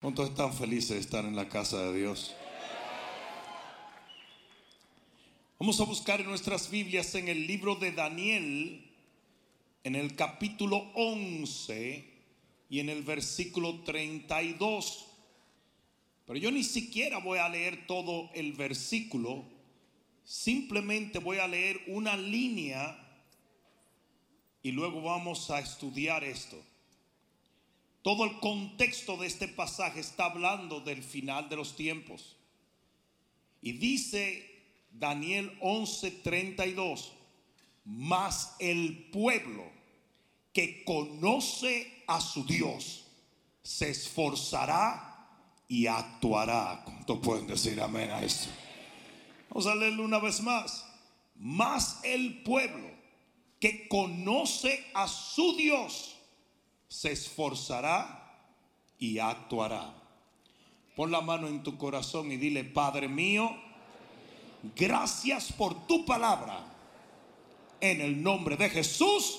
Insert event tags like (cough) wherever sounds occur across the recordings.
¿Cuántos están felices de estar en la casa de Dios? Vamos a buscar en nuestras Biblias en el libro de Daniel, en el capítulo 11 y en el versículo 32. Pero yo ni siquiera voy a leer todo el versículo, simplemente voy a leer una línea y luego vamos a estudiar esto. Todo el contexto de este pasaje está hablando del final de los tiempos. Y dice Daniel 11:32, mas el pueblo que conoce a su Dios se esforzará y actuará. ¿Cuántos pueden decir amén a esto? Vamos a leerlo una vez más. Mas el pueblo que conoce a su Dios se esforzará y actuará. Pon la mano en tu corazón y dile, Padre mío, gracias por tu palabra. En el nombre de Jesús.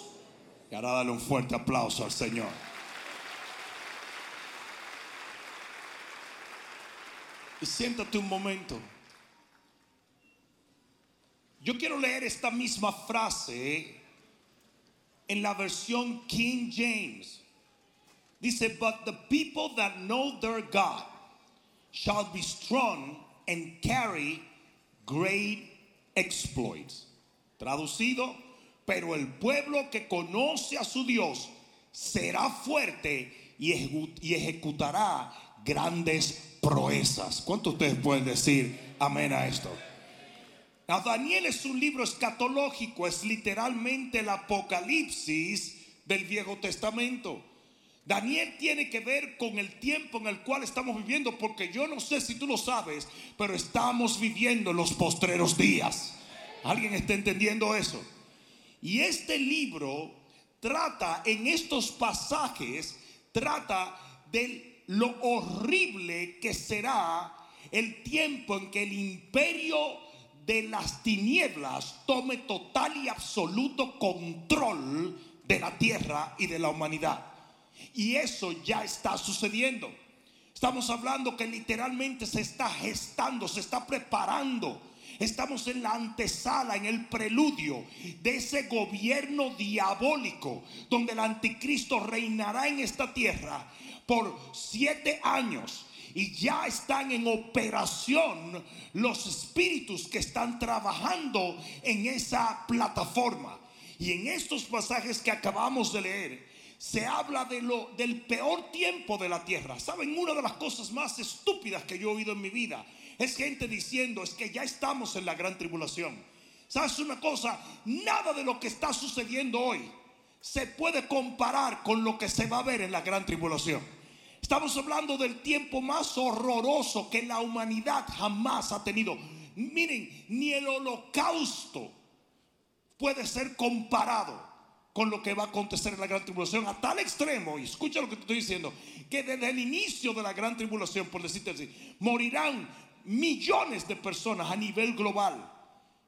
Y ahora dale un fuerte aplauso al Señor. Y siéntate un momento. Yo quiero leer esta misma frase en la versión King James. Dice, but the people that know their God shall be strong and carry great exploits. Traducido, pero el pueblo que conoce a su Dios será fuerte y, ejecutará grandes proezas. ¿Cuántos ustedes pueden decir amén a esto? Daniel es un libro escatológico, es literalmente el apocalipsis del Viejo Testamento. Daniel tiene que ver con el tiempo en el cual estamos viviendo, porque yo no sé si tú lo sabes, pero estamos viviendo los postreros días. ¿Alguien está entendiendo eso? Y este libro trata en estos pasajes, trata de lo horrible que será el tiempo en que el imperio de las tinieblas tome total y absoluto control de la tierra y de la humanidad. Y eso ya está sucediendo. Estamos hablando que literalmente se está gestando, se está preparando. Estamos en la antesala, en el preludio de ese gobierno diabólico donde el anticristo reinará en esta tierra por siete años y ya están en operación los espíritus que están trabajando en esa plataforma. Y en estos pasajes que acabamos de leer, se habla de lo, del peor tiempo de la tierra. ¿Saben? Una de las cosas más estúpidas que yo he oído en mi vida es gente diciendo es que ya estamos en la gran tribulación. ¿Sabes una cosa? Nada de lo que está sucediendo hoy se puede comparar con lo que se va a ver en la gran tribulación. Estamos hablando del tiempo más horroroso que la humanidad jamás ha tenido. Miren, ni el holocausto puede ser comparado con lo que va a acontecer en la gran tribulación a tal extremo, y escucha lo que te estoy diciendo, que desde el inicio de la gran tribulación, por decirte así, morirán millones de personas a nivel global.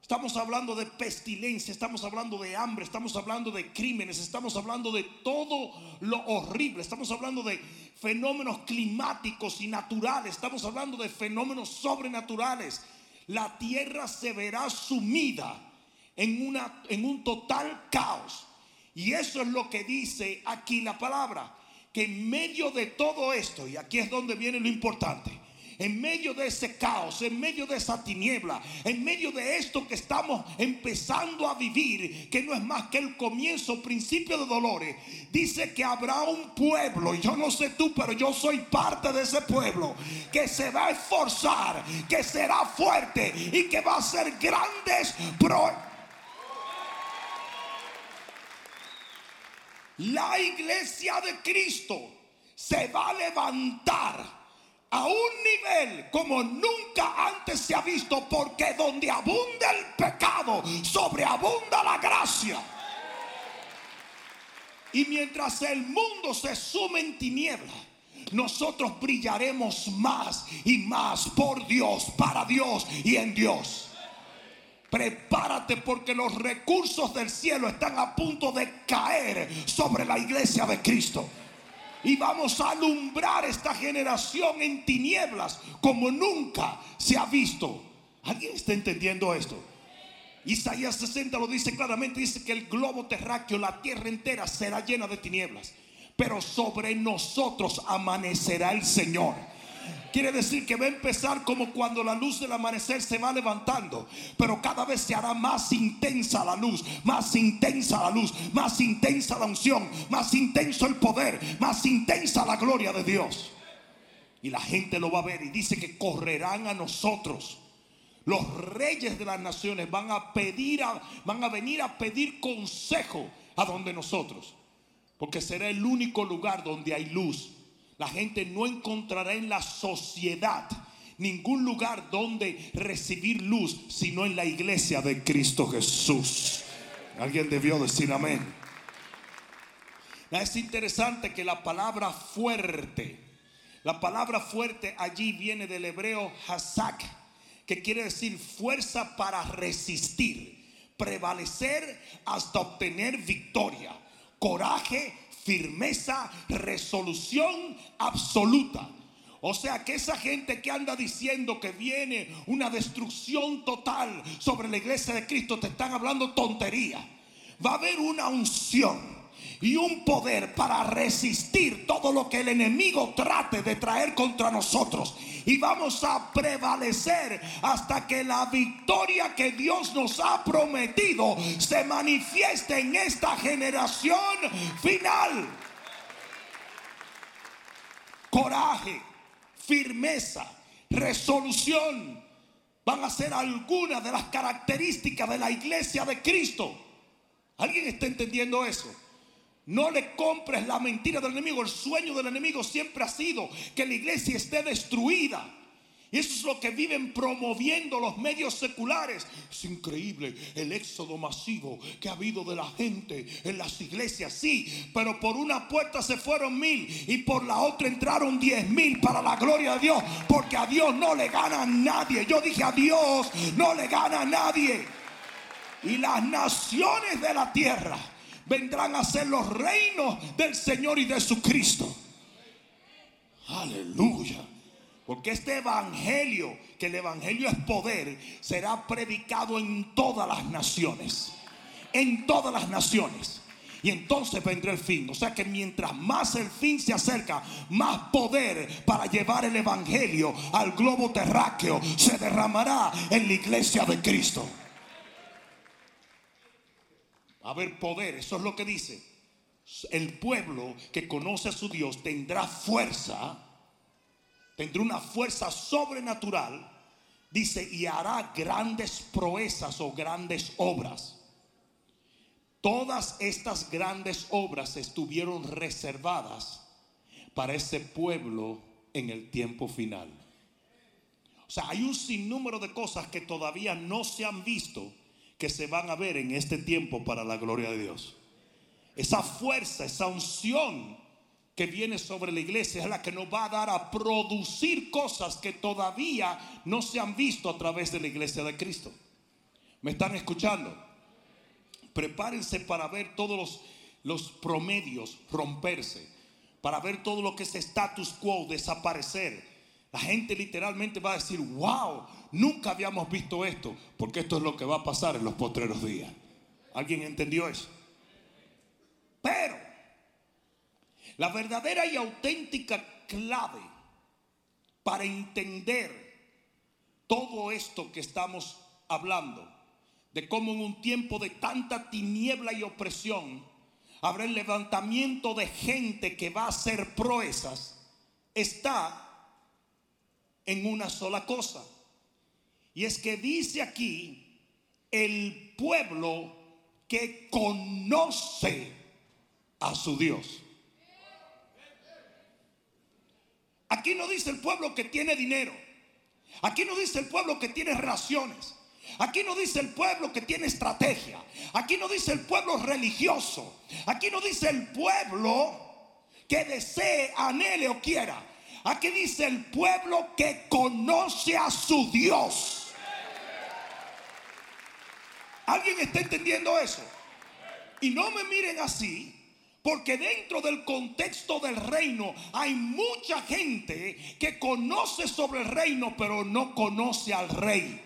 Estamos hablando de pestilencia, estamos hablando de hambre, estamos hablando de crímenes, estamos hablando de todo lo horrible, estamos hablando de fenómenos climáticos y naturales, estamos hablando de fenómenos sobrenaturales. La tierra se verá sumida en, una, en un total caos. Y eso es lo que dice aquí la palabra, que en medio de todo esto, y aquí es donde viene lo importante, en medio de ese caos, en medio de esa tiniebla, en medio de esto que estamos empezando a vivir, que no es más que el comienzo, principio de dolores, dice que habrá un pueblo, y yo no sé tú, pero yo soy parte de ese pueblo, que se va a esforzar, que será fuerte y que va a hacer grandes La iglesia de Cristo se va a levantar a un nivel como nunca antes se ha visto, porque donde abunda el pecado, sobreabunda la gracia. Y mientras el mundo se sume en tinieblas, nosotros brillaremos más y más por Dios, para Dios y en Dios. Prepárate porque los recursos del cielo están a punto de caer sobre la iglesia de Cristo. Y vamos a alumbrar esta generación en tinieblas como nunca se ha visto. ¿Alguien está entendiendo esto? Isaías 60 lo dice claramente, dice que el globo terráqueo, la tierra entera será llena de tinieblas, pero sobre nosotros amanecerá el Señor. Quiere decir que va a empezar como cuando la luz del amanecer se va levantando, pero cada vez se hará más intensa la luz, más intensa la luz, más intensa la unción, más intenso el poder, más intensa la gloria de Dios. Y la gente lo va a ver y dice que correrán a nosotros. Los reyes de las naciones van a pedir van a venir a pedir consejo a donde nosotros, porque será el único lugar donde hay luz la gente no encontrará en la sociedad ningún lugar donde recibir luz, sino en la iglesia de Cristo Jesús. Alguien debió decir amén. Es interesante que la palabra fuerte, la palabra fuerte allí viene del hebreo hazak, que quiere decir fuerza para resistir, prevalecer hasta obtener victoria, coraje firmeza, resolución absoluta. O sea que esa gente que anda diciendo que viene una destrucción total sobre la iglesia de Cristo, te están hablando tontería. Va a haber una unción y un poder para resistir todo lo que el enemigo trate de traer contra nosotros. Y vamos a prevalecer hasta que la victoria que Dios nos ha prometido se manifieste en esta generación final. Coraje, firmeza, resolución van a ser algunas de las características de la iglesia de Cristo. ¿Alguien está entendiendo eso? No le compres la mentira del enemigo. El sueño del enemigo siempre ha sido que la iglesia esté destruida. Y eso es lo que viven promoviendo los medios seculares. Es increíble el éxodo masivo que ha habido de la gente en las iglesias. Sí, pero por una puerta se fueron mil y por la otra entraron diez mil para la gloria de Dios. Porque a Dios no le gana nadie. Yo dije a Dios no le gana a nadie. Y las naciones de la tierra vendrán a ser los reinos del Señor y de su Cristo. Aleluya. Porque este evangelio, que el evangelio es poder, será predicado en todas las naciones. En todas las naciones. Y entonces vendrá el fin. O sea que mientras más el fin se acerca, más poder para llevar el evangelio al globo terráqueo se derramará en la iglesia de Cristo a haber poder. Eso es lo que dice. El pueblo que conoce a su Dios tendrá fuerza, tendrá una fuerza sobrenatural, dice, y hará grandes proezas o grandes obras. Todas estas grandes obras estuvieron reservadas para ese pueblo en el tiempo final. O sea, hay un sinnúmero de cosas que todavía no se han visto que se van a ver en este tiempo para la gloria de Dios. Esa fuerza, esa unción que viene sobre la iglesia es la que nos va a dar a producir cosas que todavía no se han visto a través de la iglesia de Cristo. ¿Me están escuchando? Prepárense para ver todos los, promedios romperse, para ver todo lo que es status quo desaparecer. La gente literalmente va a decir, wow, Nunca habíamos visto esto, porque esto es lo que va a pasar en los postreros días. ¿Alguien entendió eso? Pero la verdadera y auténtica clave para entender todo esto que estamos hablando, de cómo en un tiempo de tanta tiniebla y opresión habrá el levantamiento de gente que va a hacer proezas, está en una sola cosa. Y es que dice aquí el pueblo que conoce a su Dios. Aquí no dice el pueblo que tiene dinero. Aquí no dice el pueblo que tiene raciones. Aquí no dice el pueblo que tiene estrategia. Aquí no dice el pueblo religioso. Aquí no dice el pueblo que desee, anhele o quiera. Aquí dice el pueblo que conoce a su Dios. ¿Alguien está entendiendo eso? Y no me miren así, Porque dentro del contexto del reino hay mucha gente que conoce sobre el reino, pero no conoce al rey.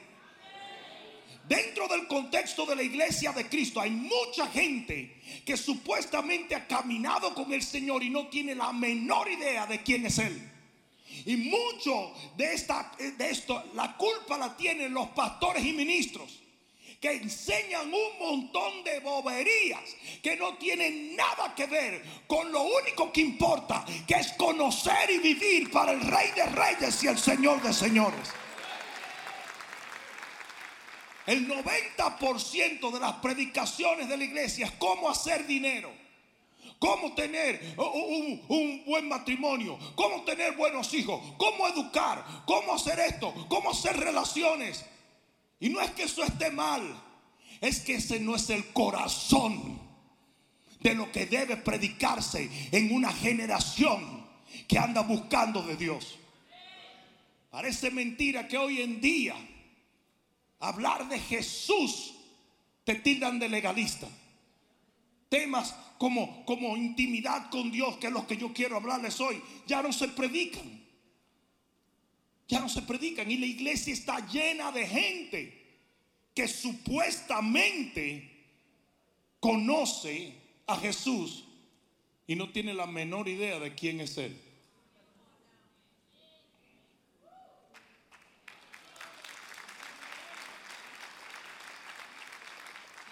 Dentro del contexto de la iglesia de Cristo hay mucha gente que supuestamente ha caminado con el Señor y no tiene la menor idea de quién es Él. Y mucho de, esta, de esto, la culpa la tienen los pastores y ministros que enseñan un montón de boberías que no tienen nada que ver con lo único que importa, que es conocer y vivir para el Rey de Reyes y el Señor de Señores. El 90% de las predicaciones de la iglesia es cómo hacer dinero, cómo tener un, buen matrimonio, cómo tener buenos hijos, cómo educar, cómo hacer esto, cómo hacer relaciones. Y no es que eso esté mal, es que ese no es el corazón de lo que debe predicarse en una generación que anda buscando de Dios. Parece mentira que hoy en día hablar de Jesús te tildan de legalista. Temas como, como intimidad con Dios, que es lo que yo quiero hablarles hoy, ya no se predican ya no se predican y la iglesia está llena de gente que supuestamente conoce a Jesús y no tiene la menor idea de quién es Él.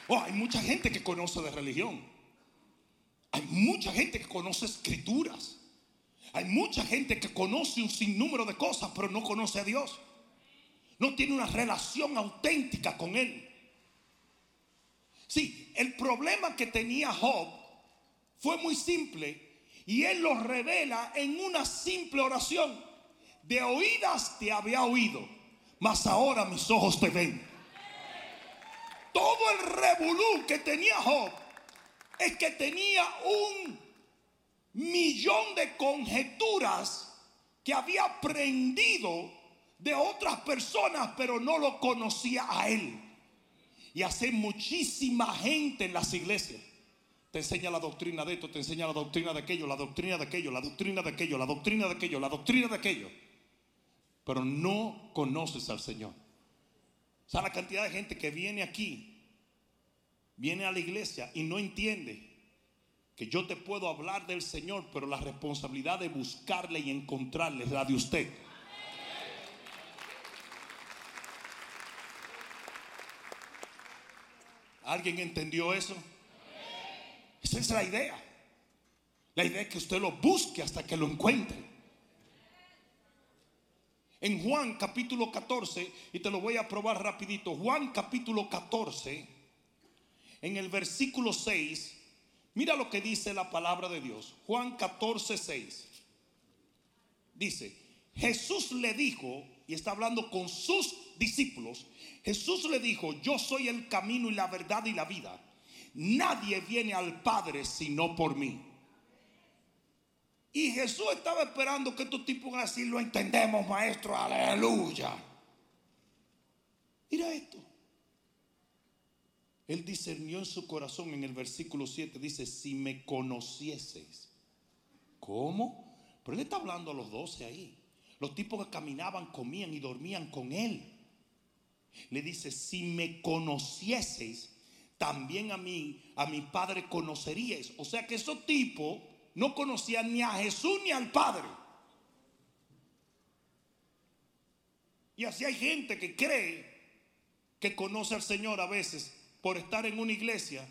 Oh, hay mucha gente que conoce de religión. Hay mucha gente que conoce escrituras. Hay mucha gente que conoce un sinnúmero de cosas, pero no conoce a Dios. No tiene una relación auténtica con Él. Sí, el problema que tenía Job fue muy simple y Él lo revela en una simple oración. De oídas te había oído, mas ahora mis ojos te ven. Todo el revolú que tenía Job es que tenía un millón de conjeturas que había aprendido de otras personas, pero no lo conocía a él. Y hace muchísima gente en las iglesias. Te enseña la doctrina de esto, te enseña la doctrina de aquello, la doctrina de aquello, la doctrina de aquello, la doctrina de aquello, la doctrina de aquello. Pero no conoces al Señor. O sea, la cantidad de gente que viene aquí, viene a la iglesia y no entiende que yo te puedo hablar del Señor, pero la responsabilidad de buscarle y encontrarle es la de usted. ¿Alguien entendió eso? Esa es la idea. La idea es que usted lo busque hasta que lo encuentre. En Juan capítulo 14, y te lo voy a probar rapidito, Juan capítulo 14, en el versículo 6, Mira lo que dice la palabra de Dios. Juan 14, 6. Dice, Jesús le dijo, y está hablando con sus discípulos, Jesús le dijo, yo soy el camino y la verdad y la vida. Nadie viene al Padre sino por mí. Y Jesús estaba esperando que estos tipos así lo entendemos, maestro, aleluya. Mira esto. Él discernió en su corazón en el versículo 7, dice, si me conocieses. ¿Cómo? Pero él está hablando a los doce ahí. Los tipos que caminaban, comían y dormían con él. Le dice, si me conocieseis, también a mí, a mi padre conoceríais. O sea que esos tipos no conocían ni a Jesús ni al Padre. Y así hay gente que cree que conoce al Señor a veces por estar en una iglesia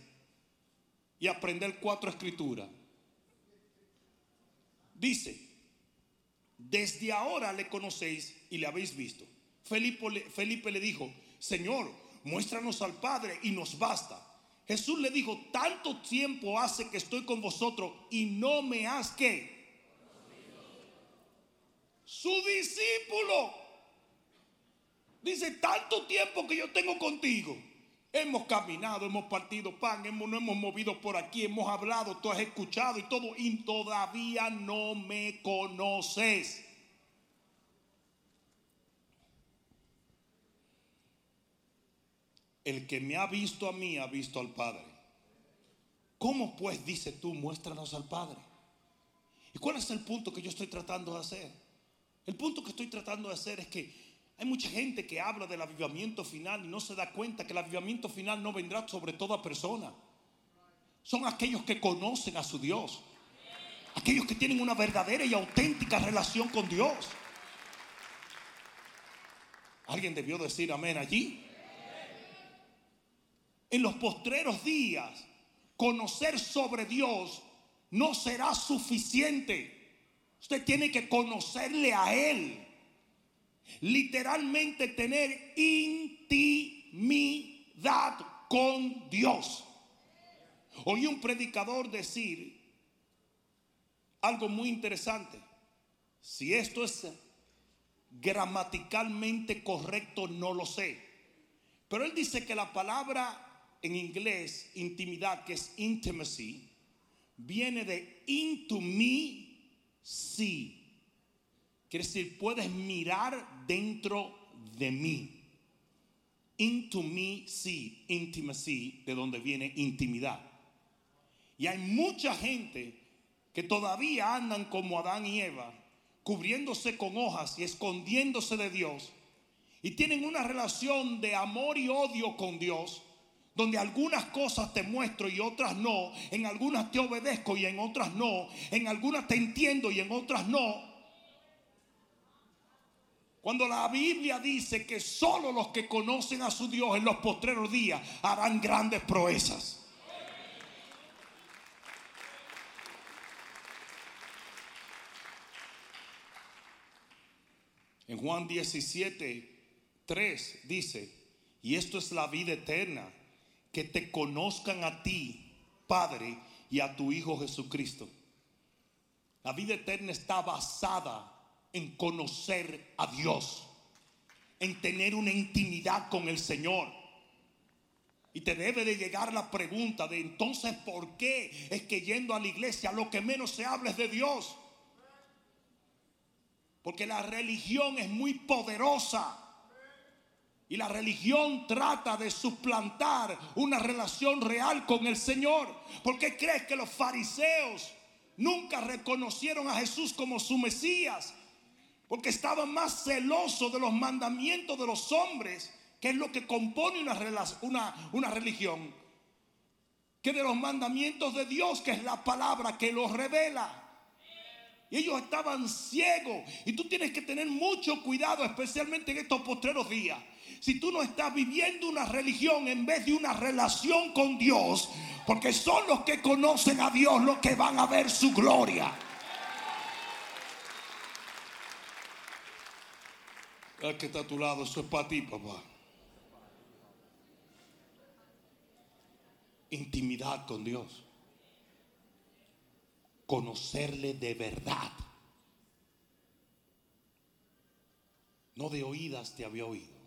y aprender cuatro escrituras. Dice, desde ahora le conocéis y le habéis visto. Felipe, Felipe le dijo, Señor, muéstranos al Padre y nos basta. Jesús le dijo, tanto tiempo hace que estoy con vosotros y no me has que. Su discípulo. Dice, tanto tiempo que yo tengo contigo Hemos caminado, hemos partido pan, hemos, no hemos movido por aquí, hemos hablado, tú has escuchado y todo, y todavía no me conoces. El que me ha visto a mí ha visto al Padre. ¿Cómo pues, dice tú, muéstranos al Padre? ¿Y cuál es el punto que yo estoy tratando de hacer? El punto que estoy tratando de hacer es que hay mucha gente que habla del avivamiento final y no se da cuenta que el avivamiento final no vendrá sobre toda persona. Son aquellos que conocen a su Dios. Aquellos que tienen una verdadera y auténtica relación con Dios. Alguien debió decir amén allí. En los postreros días, conocer sobre Dios no será suficiente. Usted tiene que conocerle a Él. Literalmente tener intimidad con Dios. Oí un predicador decir algo muy interesante. Si esto es gramaticalmente correcto, no lo sé. Pero él dice que la palabra en inglés, intimidad, que es intimacy, viene de into me, see. Quiere decir, puedes mirar dentro de mí. Into me, see, intimacy, de donde viene intimidad. Y hay mucha gente que todavía andan como Adán y Eva, cubriéndose con hojas y escondiéndose de Dios. Y tienen una relación de amor y odio con Dios donde algunas cosas te muestro y otras no, en algunas te obedezco y en otras no, en algunas te entiendo y en otras no. Cuando la Biblia dice que solo los que conocen a su Dios en los postreros días harán grandes proezas. En Juan 17, 3 dice, y esto es la vida eterna que te conozcan a ti, Padre, y a tu Hijo Jesucristo. La vida eterna está basada en conocer a Dios, en tener una intimidad con el Señor. Y te debe de llegar la pregunta de entonces, ¿por qué es que yendo a la iglesia lo que menos se habla es de Dios? Porque la religión es muy poderosa. Y la religión trata de suplantar una relación real con el Señor. ¿Por qué crees que los fariseos nunca reconocieron a Jesús como su Mesías? Porque estaban más celosos de los mandamientos de los hombres, que es lo que compone una, una, una religión, que de los mandamientos de Dios, que es la palabra que los revela. Y ellos estaban ciegos. Y tú tienes que tener mucho cuidado, especialmente en estos postreros días si tú no estás viviendo una religión en vez de una relación con Dios, porque son los que conocen a Dios los que van a ver su gloria. El que está a tu lado, eso es para ti, papá. Intimidad con Dios. Conocerle de verdad. No de oídas te había oído.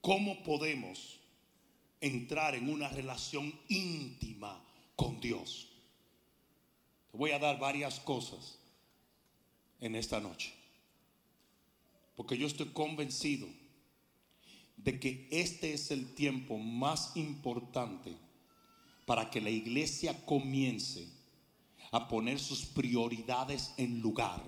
¿Cómo podemos entrar en una relación íntima con Dios? Te voy a dar varias cosas en esta noche. Porque yo estoy convencido de que este es el tiempo más importante para que la iglesia comience a poner sus prioridades en lugar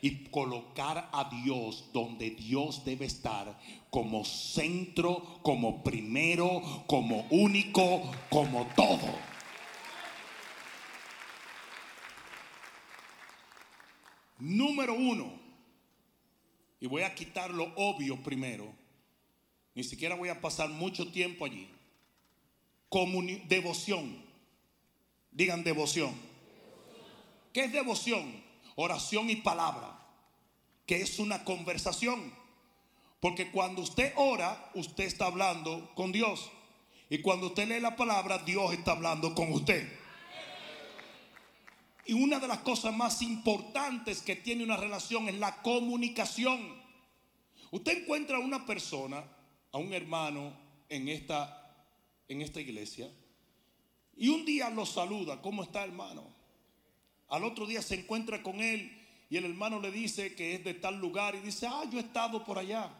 y colocar a Dios donde Dios debe estar como centro, como primero, como único, como todo. Número uno, y voy a quitar lo obvio primero, ni siquiera voy a pasar mucho tiempo allí. devoción. Digan devoción. ¿Qué es devoción? Oración y palabra que es una conversación. Porque cuando usted ora, usted está hablando con Dios. Y cuando usted lee la palabra, Dios está hablando con usted. Y una de las cosas más importantes que tiene una relación es la comunicación. Usted encuentra a una persona, a un hermano en esta, en esta iglesia, y un día lo saluda, ¿cómo está hermano? Al otro día se encuentra con él y el hermano le dice que es de tal lugar y dice, ah, yo he estado por allá.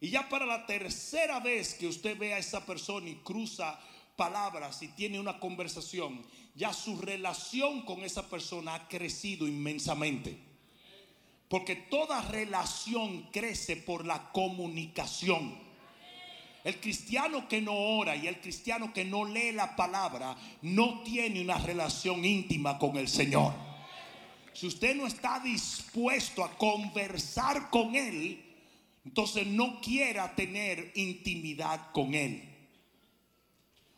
Y ya para la tercera vez que usted ve a esa persona y cruza palabras y tiene una conversación, ya su relación con esa persona ha crecido inmensamente. Porque toda relación crece por la comunicación. El cristiano que no ora y el cristiano que no lee la palabra no tiene una relación íntima con el Señor. Si usted no está dispuesto a conversar con Él, entonces no quiera tener intimidad con Él.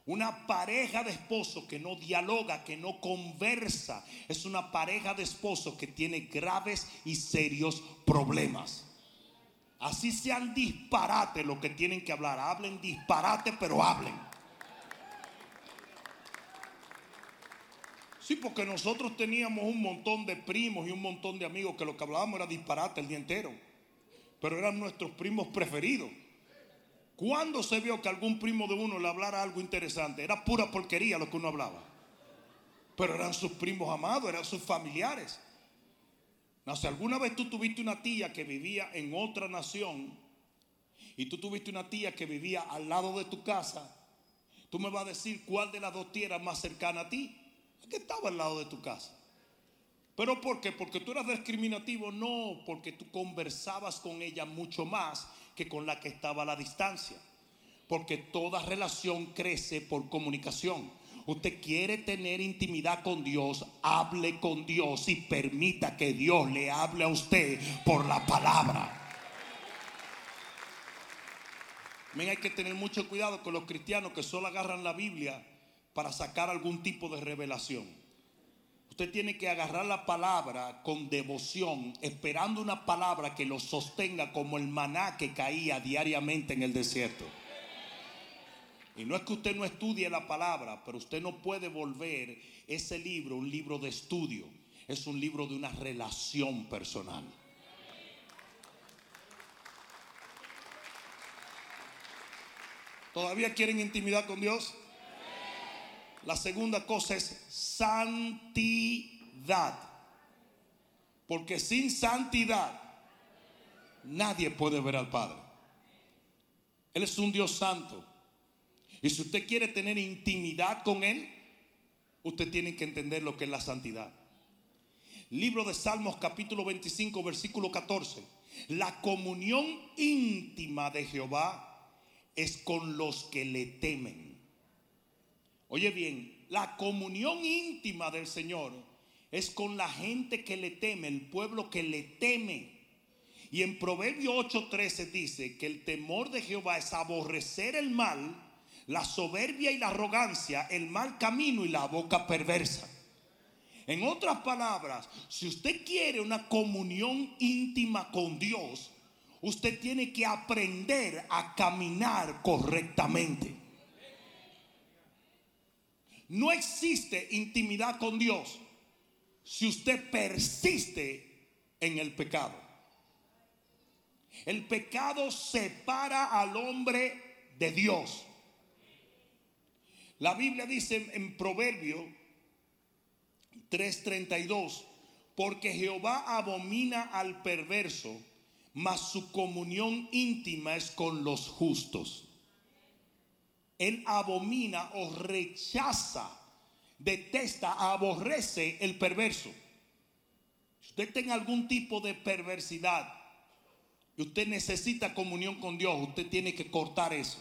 Una pareja de esposo que no dialoga, que no conversa, es una pareja de esposo que tiene graves y serios problemas. Así sean disparate lo que tienen que hablar. Hablen disparate, pero hablen. Sí, porque nosotros teníamos un montón de primos y un montón de amigos que lo que hablábamos era disparate el día entero. Pero eran nuestros primos preferidos. ¿Cuándo se vio que algún primo de uno le hablara algo interesante? Era pura porquería lo que uno hablaba. Pero eran sus primos amados, eran sus familiares. No, si alguna vez tú tuviste una tía que vivía en otra nación y tú tuviste una tía que vivía al lado de tu casa, tú me vas a decir cuál de las dos tierras más cercana a ti. que estaba al lado de tu casa. ¿Pero por qué? Porque tú eras discriminativo. No, porque tú conversabas con ella mucho más que con la que estaba a la distancia. Porque toda relación crece por comunicación. Usted quiere tener intimidad con Dios, hable con Dios y permita que Dios le hable a usted por la palabra. hay que tener mucho cuidado con los cristianos que solo agarran la Biblia para sacar algún tipo de revelación. Usted tiene que agarrar la palabra con devoción, esperando una palabra que lo sostenga como el maná que caía diariamente en el desierto. Y no es que usted no estudie la palabra, pero usted no puede volver ese libro un libro de estudio. Es un libro de una relación personal. ¿Todavía quieren intimidad con Dios? La segunda cosa es santidad. Porque sin santidad nadie puede ver al Padre. Él es un Dios santo. Y si usted quiere tener intimidad con Él, usted tiene que entender lo que es la santidad. Libro de Salmos capítulo 25 versículo 14. La comunión íntima de Jehová es con los que le temen Oye bien, la comunión íntima del Señor es con la gente que le teme, el pueblo que le teme. Y en Proverbio 8:13 dice que el temor de Jehová es aborrecer el mal, la soberbia y la arrogancia, el mal camino y la boca perversa. En otras palabras, si usted quiere una comunión íntima con Dios, usted tiene que aprender a caminar correctamente. No existe intimidad con Dios si usted persiste en el pecado. El pecado separa al hombre de Dios. La Biblia dice en Proverbio 3:32, porque Jehová abomina al perverso, mas su comunión íntima es con los justos. Él abomina o rechaza, detesta, aborrece el perverso. Si usted tiene algún tipo de perversidad y usted necesita comunión con Dios, usted tiene que cortar eso.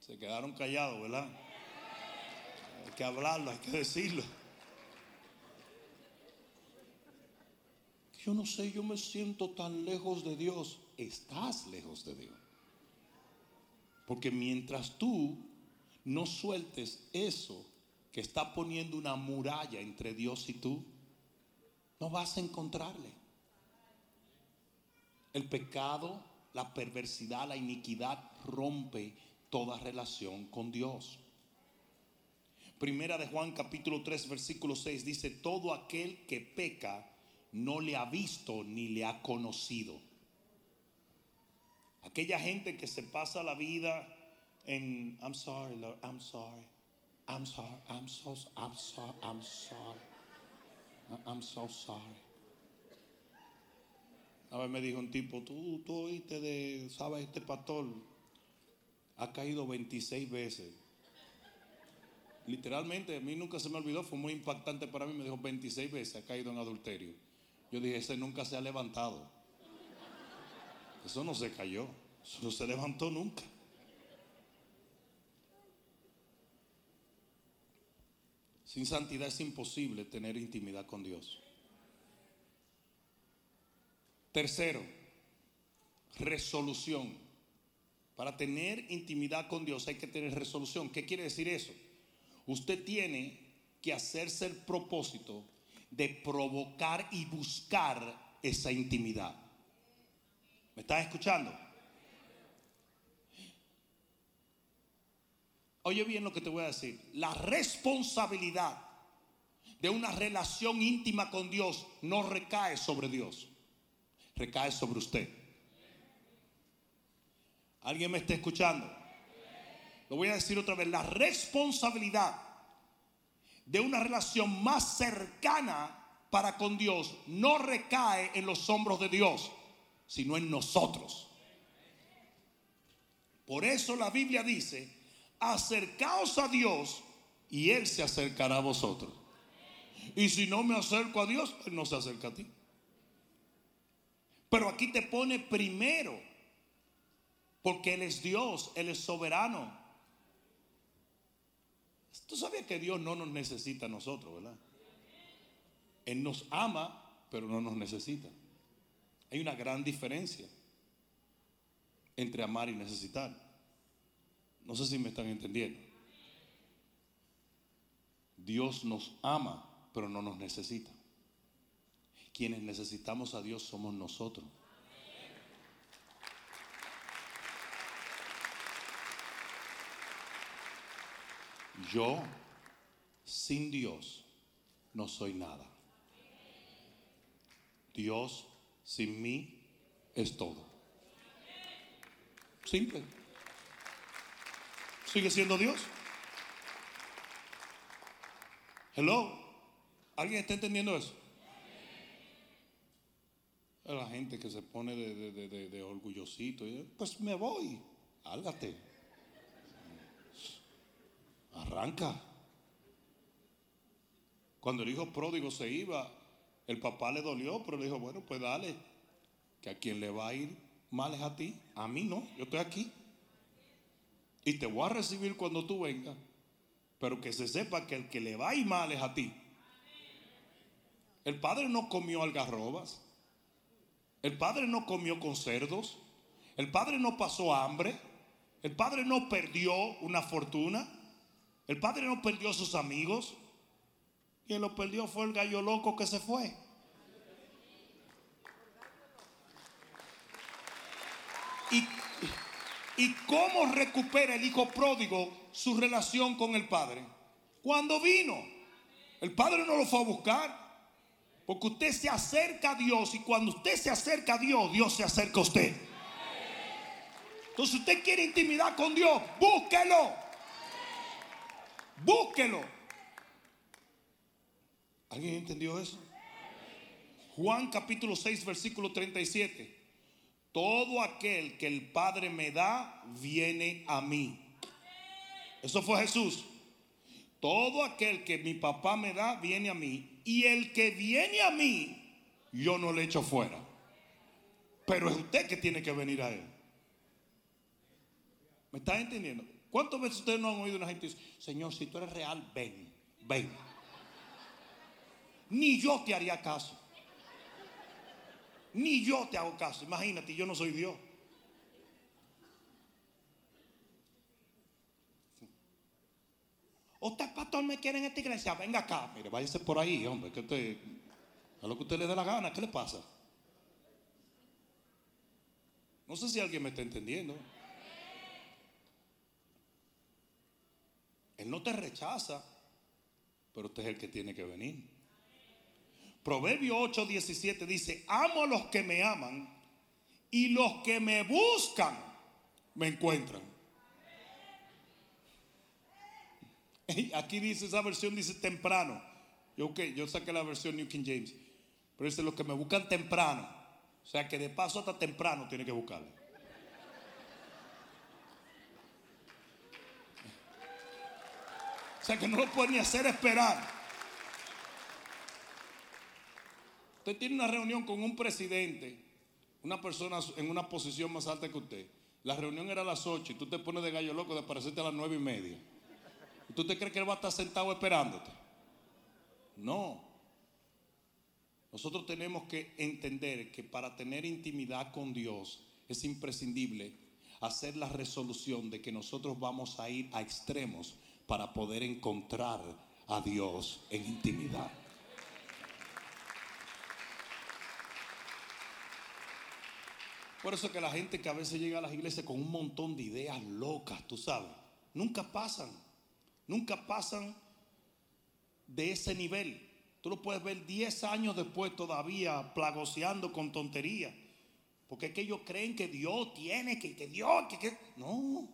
Se quedaron callados, ¿verdad? Hay que hablarlo, hay que decirlo. Yo no sé, yo me siento tan lejos de Dios. Estás lejos de Dios. Porque mientras tú no sueltes eso que está poniendo una muralla entre Dios y tú, no vas a encontrarle. El pecado, la perversidad, la iniquidad rompe toda relación con Dios. Primera de Juan capítulo 3 versículo 6 dice, todo aquel que peca no le ha visto ni le ha conocido. Aquella gente que se pasa la vida en I'm sorry, Lord, I'm sorry. I'm sorry, I'm so I'm sorry, I'm sorry. I'm so sorry. A ver, me dijo un tipo, tú, tú oíste de, sabes, este pastor ha caído 26 veces. Literalmente, a mí nunca se me olvidó, fue muy impactante para mí. Me dijo 26 veces ha caído en adulterio. Yo dije, ese nunca se ha levantado. Eso no se cayó, eso no se levantó nunca. Sin santidad es imposible tener intimidad con Dios. Tercero, resolución. Para tener intimidad con Dios hay que tener resolución. ¿Qué quiere decir eso? Usted tiene que hacerse el propósito de provocar y buscar esa intimidad. ¿Me estás escuchando? Oye bien lo que te voy a decir. La responsabilidad de una relación íntima con Dios no recae sobre Dios, recae sobre usted. ¿Alguien me está escuchando? Lo voy a decir otra vez. La responsabilidad de una relación más cercana para con Dios no recae en los hombros de Dios, sino en nosotros. Por eso la Biblia dice, acercaos a Dios y Él se acercará a vosotros. Y si no me acerco a Dios, Él no se acerca a ti. Pero aquí te pone primero, porque Él es Dios, Él es soberano. Tú sabías que Dios no nos necesita a nosotros, ¿verdad? Él nos ama, pero no nos necesita. Hay una gran diferencia entre amar y necesitar. No sé si me están entendiendo. Dios nos ama, pero no nos necesita. Quienes necesitamos a Dios somos nosotros. Yo sin Dios no soy nada. Dios sin mí es todo. Simple. ¿Sigue siendo Dios? Hello. ¿Alguien está entendiendo eso? La gente que se pone de, orgullosito, pues me voy, álgate, arranca. Cuando el hijo pródigo se iba, el papá le dolió, pero le dijo, bueno, pues dale, que a quien le va a ir mal es a ti, a mí no, yo estoy aquí. Y te voy a recibir cuando tú vengas, pero que se sepa que el que le va a ir mal es a ti. El padre no comió algarrobas, el padre no comió con cerdos, el padre no pasó hambre, el padre no perdió una fortuna, el padre no perdió sus amigos, quien lo perdió fue el gallo loco que se fue. ¿Y, ¿Y cómo recupera el hijo pródigo su relación con el padre? Cuando vino, el padre no lo fue a buscar. Porque usted se acerca a Dios y cuando usted se acerca a Dios, Dios se acerca a usted. Entonces usted quiere intimidad con Dios, búsquelo. Búsquelo. ¿Alguien entendió eso? Juan capítulo 6, versículo 37. Todo aquel que el Padre me da, viene a mí. Eso fue Jesús. Todo aquel que mi papá me da, viene a mí. Y el que viene a mí, yo no le echo fuera. Pero es usted que tiene que venir a él. ¿Me está entendiendo? ¿Cuántas veces ustedes no han oído una gente decir, Señor, si tú eres real, ven, ven? Ni yo te haría caso. Ni yo te hago caso. Imagínate, yo no soy Dios. Usted, pastor, me quiere en esta iglesia. Venga acá. Mire, váyase por ahí, hombre. A lo que usted le dé la gana. ¿Qué le pasa? No sé si alguien me está entendiendo. Él no te rechaza, pero usted es el que tiene que venir. Proverbio 8, 17 dice, amo a los que me aman y los que me buscan me encuentran. (laughs) Aquí dice, esa versión dice temprano. Yo, yo saqué la versión New King James. Pero dice los que me buscan temprano. O sea que de paso hasta temprano tiene que buscarle. (laughs) sea que no lo puede ni hacer esperar. Usted tiene una reunión con un presidente, una persona en una posición más alta que usted. La reunión era a las 8 y tú te pones de gallo loco de aparecerte a las 9 y media. ¿Y tú te crees que él va a estar sentado esperándote? No. Nosotros tenemos que entender que para tener intimidad con Dios es imprescindible hacer la resolución de que nosotros vamos a ir a extremos para poder encontrar a Dios en intimidad. Por eso que la gente que a veces llega a las iglesias con un montón de ideas locas, tú sabes, nunca pasan, nunca pasan de ese nivel. Tú lo puedes ver 10 años después todavía plagoseando con tonterías. Porque es que ellos creen que Dios tiene, que, que Dios, que, que... No.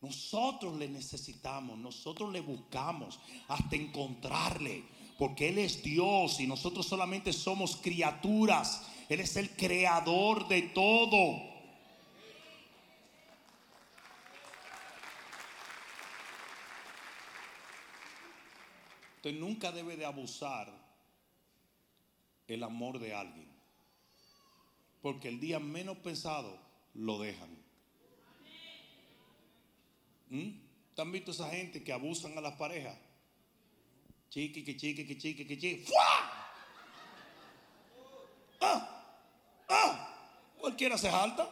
Nosotros le necesitamos, nosotros le buscamos hasta encontrarle. Porque Él es Dios y nosotros solamente somos criaturas. Él es el creador de todo. Usted nunca debe de abusar el amor de alguien. Porque el día menos pensado lo dejan. ¿Mm? ¿Te han visto esa gente que abusan a las parejas? Chiqui, que chiqui, que chiqui, que chiqui. ¡Fua! ¡Ah! ¡Ah! Cualquiera se jalta.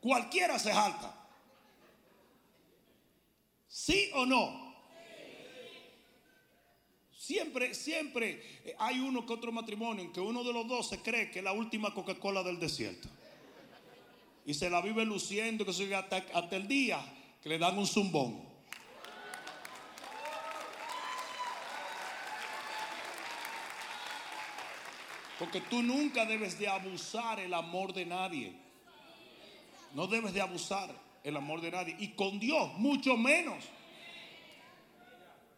Cualquiera se jalta. ¿Sí o no? Siempre, siempre hay uno que otro matrimonio en que uno de los dos se cree que es la última Coca-Cola del desierto. Y se la vive luciendo, que se hasta, hasta el día que le dan un zumbón. Porque tú nunca debes de abusar el amor de nadie. No debes de abusar el amor de nadie. Y con Dios, mucho menos.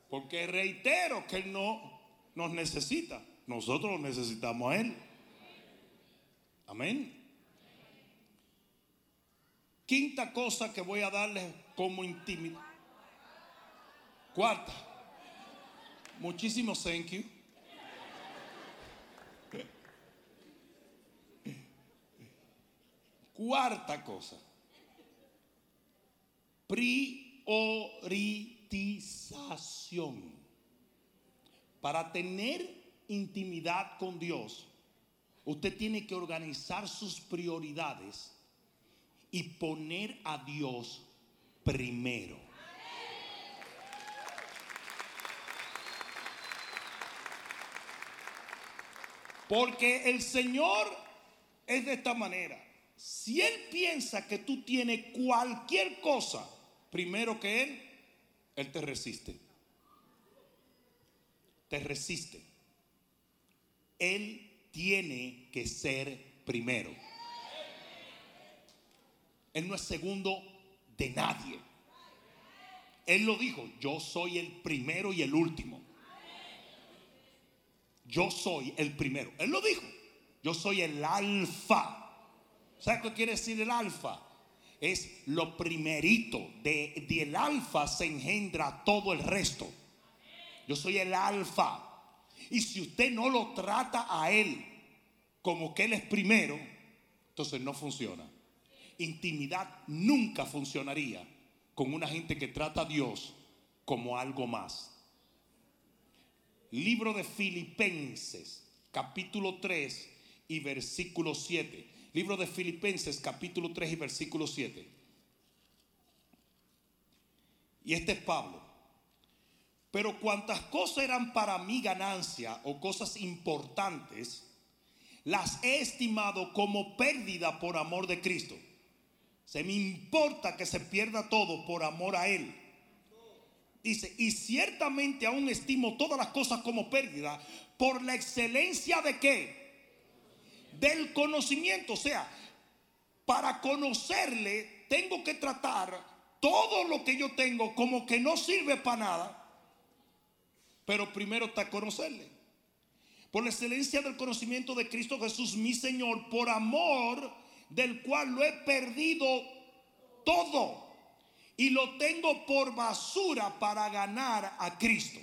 Porque reitero que Él no nos necesita. Nosotros necesitamos a Él. Amén. Quinta cosa que voy a darles como intimidad. Cuarta. Muchísimos thank you. Cuarta cosa. Prioritización. Para tener intimidad con Dios, usted tiene que organizar sus prioridades y poner a Dios primero. Porque el Señor es de esta manera. Si Él piensa que tú tienes cualquier cosa primero que Él, Él te resiste. Te resiste. Él tiene que ser primero. Él no es segundo de nadie. Él lo dijo, yo soy el primero y el último. Yo soy el primero. Él lo dijo, yo soy el alfa. ¿Sabes qué quiere decir el alfa? Es lo primerito. De, del alfa se engendra todo el resto. Yo soy el alfa. Y si usted no lo trata a él como que él es primero, entonces no funciona. Intimidad nunca funcionaría con una gente que trata a Dios como algo más. Libro de Filipenses, capítulo 3 y versículo 7. Libro de Filipenses capítulo 3 y versículo 7. Y este es Pablo. Pero cuantas cosas eran para mí ganancia o cosas importantes, las he estimado como pérdida por amor de Cristo. Se me importa que se pierda todo por amor a Él. Dice, y ciertamente aún estimo todas las cosas como pérdida por la excelencia de qué? Del conocimiento. O sea, para conocerle tengo que tratar todo lo que yo tengo como que no sirve para nada. Pero primero está conocerle. Por la excelencia del conocimiento de Cristo Jesús, mi Señor, por amor del cual lo he perdido todo. y lo tengo por basura para ganar a Cristo.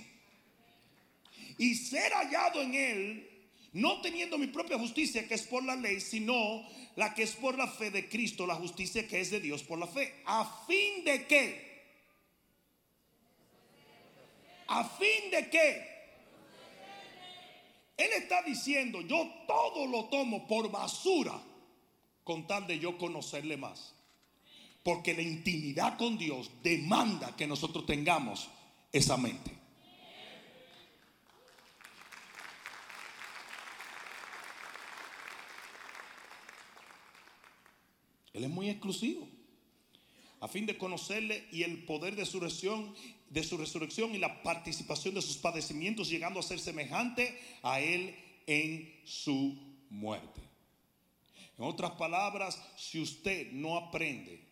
Y ser hallado en Él, no teniendo mi propia justicia que es por la ley, sino la que es por la fe de Cristo, la justicia que es de Dios por la fe. ¿A fin de qué? ¿A fin de qué? Él está diciendo, yo todo lo tomo por basura con tal de yo conocerle más. Porque la intimidad con Dios demanda que nosotros tengamos esa mente. Él es muy exclusivo. A fin de conocerle y el poder de su resurrección, de su resurrección y la participación de sus padecimientos, llegando a ser semejante a él en su muerte. En otras palabras, si usted no aprende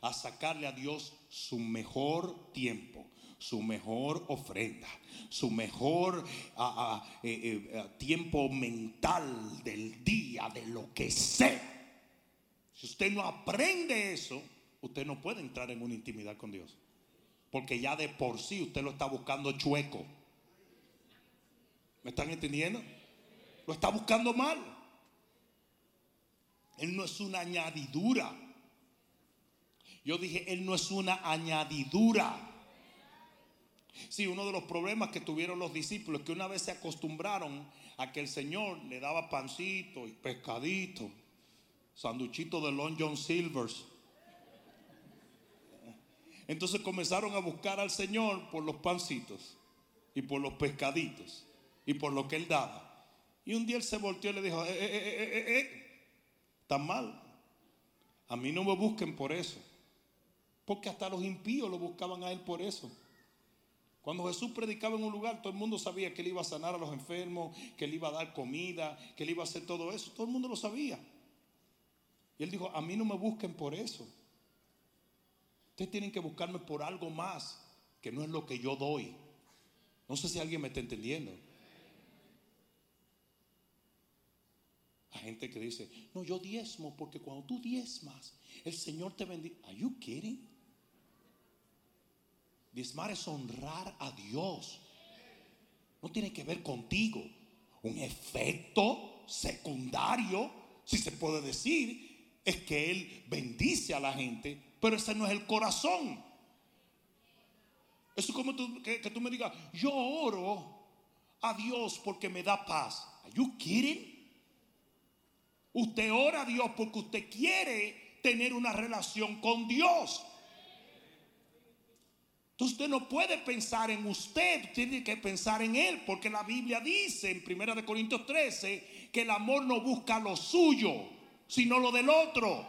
a sacarle a Dios su mejor tiempo, su mejor ofrenda, su mejor eh, eh, tiempo mental del día, de lo que sea. Si usted no aprende eso, usted no puede entrar en una intimidad con Dios. Porque ya de por sí usted lo está buscando chueco. ¿Me están entendiendo? Lo está buscando mal. Él no es una añadidura. Yo dije, Él no es una añadidura. Sí, uno de los problemas que tuvieron los discípulos que una vez se acostumbraron a que el Señor le daba pancito y pescadito, sanduchito de Long John Silvers. Entonces comenzaron a buscar al Señor por los pancitos y por los pescaditos y por lo que Él daba. Y un día Él se volteó y le dijo, eh, eh, eh, eh, eh, mal. A mí no me busquen por eso. Porque hasta los impíos lo buscaban a Él por eso. Cuando Jesús predicaba en un lugar, todo el mundo sabía que Él iba a sanar a los enfermos, que Él iba a dar comida, que Él iba a hacer todo eso. Todo el mundo lo sabía. Él dijo, a mí no me busquen por eso. Ustedes tienen que buscarme por algo más que no es lo que yo doy. No sé si alguien me está entendiendo. Hay gente que dice, no, yo diezmo porque cuando tú diezmas, el Señor te bendice. ¿Are you kidding? Diezmar es honrar a Dios. No tiene que ver contigo. Un efecto secundario, si se puede decir, es que Él bendice a la gente pero ese no es el corazón. Eso es como que, tú me digas, yo oro a Dios porque me da paz. ¿Are you kidding? Usted ora a Dios porque usted quiere tener una relación con Dios. Entonces usted no puede pensar en usted, tiene que pensar en Él, porque la Biblia dice en 1 Corintios 13 que el amor no busca lo suyo, sino lo del otro.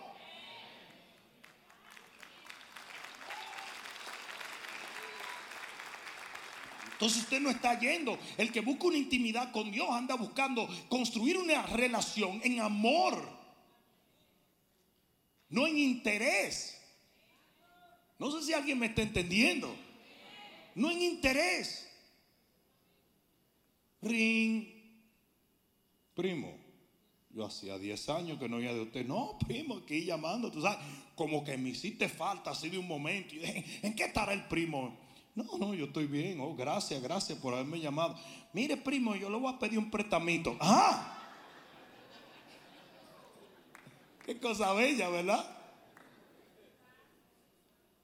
Entonces usted no está yendo. El que busca una intimidad con Dios anda buscando construir una relación en amor, no en interés. No sé si alguien me está entendiendo. No en interés. Ring. Primo, yo hacía 10 años que no oía de usted. No, primo, aquí llamando. Tú sabes, como que me hiciste falta así de un momento. ¿En qué estará el primo? No, no, yo estoy bien. Oh, gracias, gracias por haberme llamado. Mire, primo, yo le voy a pedir un prestamito. ¡Ah! Qué cosa bella, ¿verdad?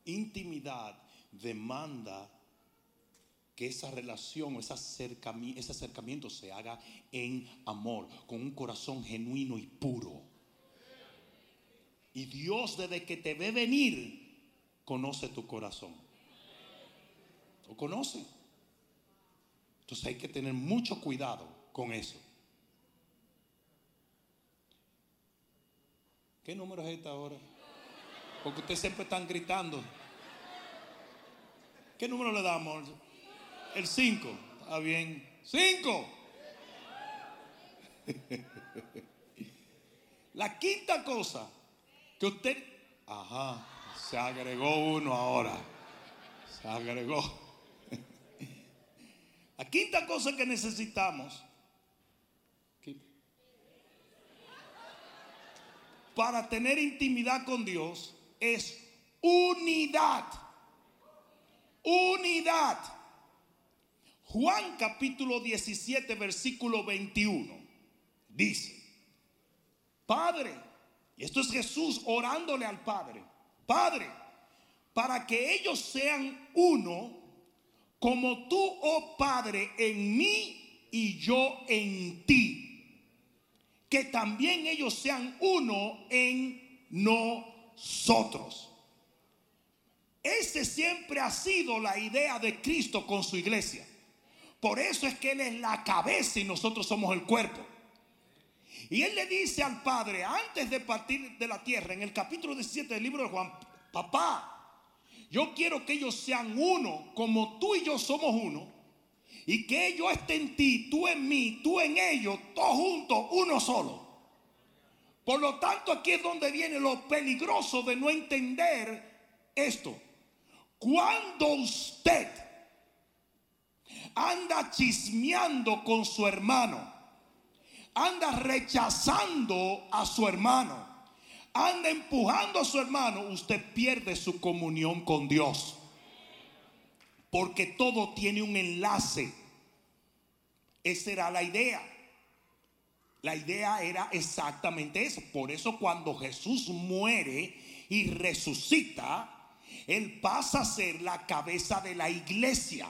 Intimidad demanda que esa relación, ese acercamiento, ese acercamiento se haga en amor, con un corazón genuino y puro. Y Dios desde que te ve venir, conoce tu corazón. ¿Lo conocen? Entonces hay que tener mucho cuidado con eso. ¿Qué número es esta ahora? Porque ustedes siempre están gritando. ¿Qué número le damos? El 5. Está bien. 5. La quinta cosa que usted... Ajá, se agregó uno ahora. Se agregó. La quinta cosa que necesitamos para tener intimidad con Dios es unidad. Unidad. Juan capítulo 17, versículo 21 dice, Padre, y esto es Jesús orándole al Padre, Padre, para que ellos sean uno, como tú, oh Padre, en mí y yo en ti, que también ellos sean uno en nosotros. Ese siempre ha sido la idea de Cristo con su iglesia. Por eso es que Él es la cabeza y nosotros somos el cuerpo. Y Él le dice al Padre, antes de partir de la tierra, en el capítulo 17 del libro de Juan, papá, yo quiero que ellos sean uno, como tú y yo somos uno, y que ellos estén en ti, tú en mí, tú en ellos, todos juntos, uno solo. Por lo tanto, aquí es donde viene lo peligroso de no entender esto. Cuando usted anda chismeando con su hermano, anda rechazando a su hermano, anda empujando a su hermano, usted pierde su comunión con Dios. Porque todo tiene un enlace. Esa era la idea. La idea era exactamente eso. Por eso cuando Jesús muere y resucita, Él pasa a ser la cabeza de la iglesia.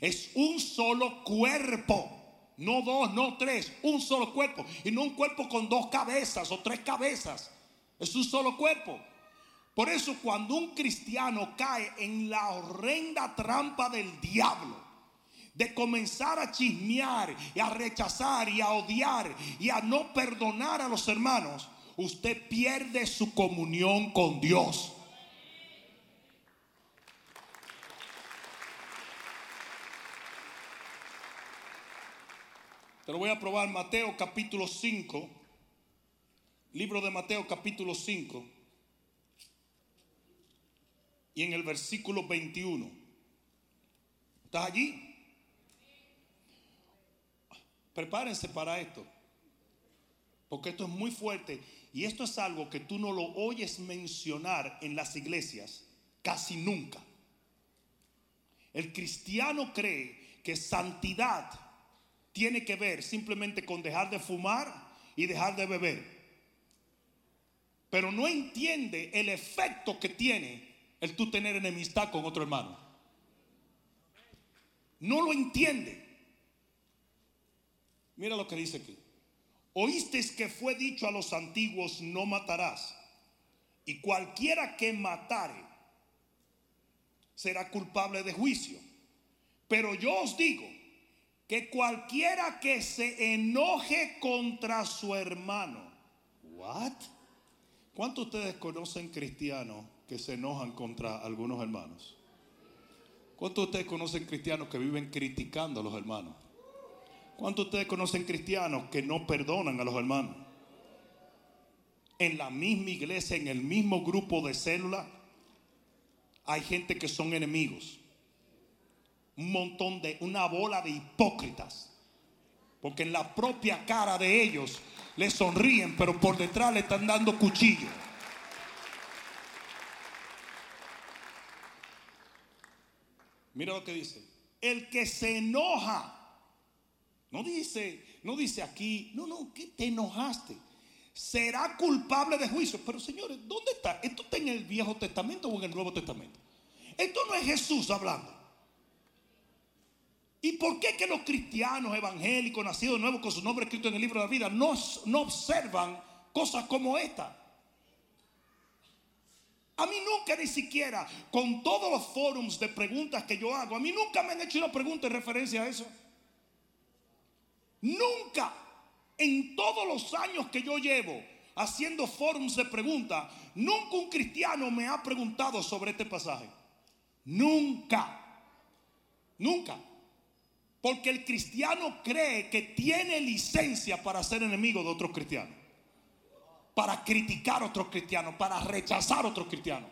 Es un solo cuerpo. No dos, no tres, un solo cuerpo. Y no un cuerpo con dos cabezas o tres cabezas. Es un solo cuerpo. Por eso cuando un cristiano cae en la horrenda trampa del diablo, de comenzar a chismear y a rechazar y a odiar y a no perdonar a los hermanos, usted pierde su comunión con Dios. Te lo voy a probar Mateo capítulo 5. Libro de Mateo capítulo 5. Y en el versículo 21. ¿Estás allí? Prepárense para esto. Porque esto es muy fuerte. Y esto es algo que tú no lo oyes mencionar en las iglesias casi nunca. El cristiano cree que santidad tiene que ver simplemente con dejar de fumar y dejar de beber. Pero no entiende el efecto que tiene el tú tener enemistad con otro hermano. No lo entiende. Mira lo que dice aquí. Oísteis que fue dicho a los antiguos, no matarás. Y cualquiera que matare será culpable de juicio. Pero yo os digo que cualquiera que se enoje contra su hermano, what? ¿Cuántos de ustedes conocen cristianos que se enojan contra algunos hermanos? ¿Cuántos de ustedes conocen cristianos que viven criticando a los hermanos? ¿Cuántos de ustedes conocen cristianos que no perdonan a los hermanos? En la misma iglesia, en el mismo grupo de células, hay gente que son enemigos un montón de, una bola de hipócritas. Porque en la propia cara de ellos le sonríen, pero por detrás le están dando cuchillo. Mira lo que dice. El que se enoja. No dice, no dice aquí, no, no, que te enojaste. Será culpable de juicio. Pero señores, ¿dónde está? ¿Esto está en el Viejo Testamento o en el Nuevo Testamento? Esto no es Jesús hablando. ¿Y por qué que los cristianos evangélicos nacidos de nuevo con su nombre escrito en el libro de la vida no, no observan cosas como esta? A mí nunca ni siquiera, con todos los forums de preguntas que yo hago, a mí nunca me han hecho una pregunta en referencia a eso. Nunca, en todos los años que yo llevo haciendo forums de preguntas, nunca un cristiano me ha preguntado sobre este pasaje. Nunca. Nunca. Porque el cristiano cree que tiene licencia para ser enemigo de otros cristianos. Para criticar a otros cristianos, para rechazar a otros cristianos.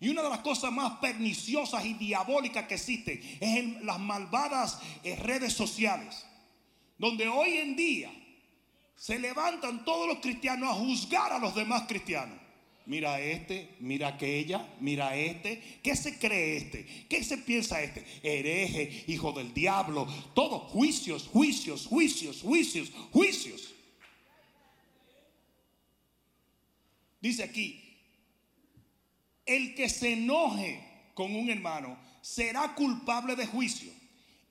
Y una de las cosas más perniciosas y diabólicas que existen es las malvadas eh, redes sociales. Donde hoy en día se levantan todos los cristianos a juzgar a los demás cristianos. Mira este, mira aquella, mira este. ¿Qué se cree este? ¿Qué se piensa este? Hereje, hijo del diablo. Todo, juicios, juicios, juicios, juicios, juicios. Dice aquí, el que se enoje con un hermano será culpable de juicio.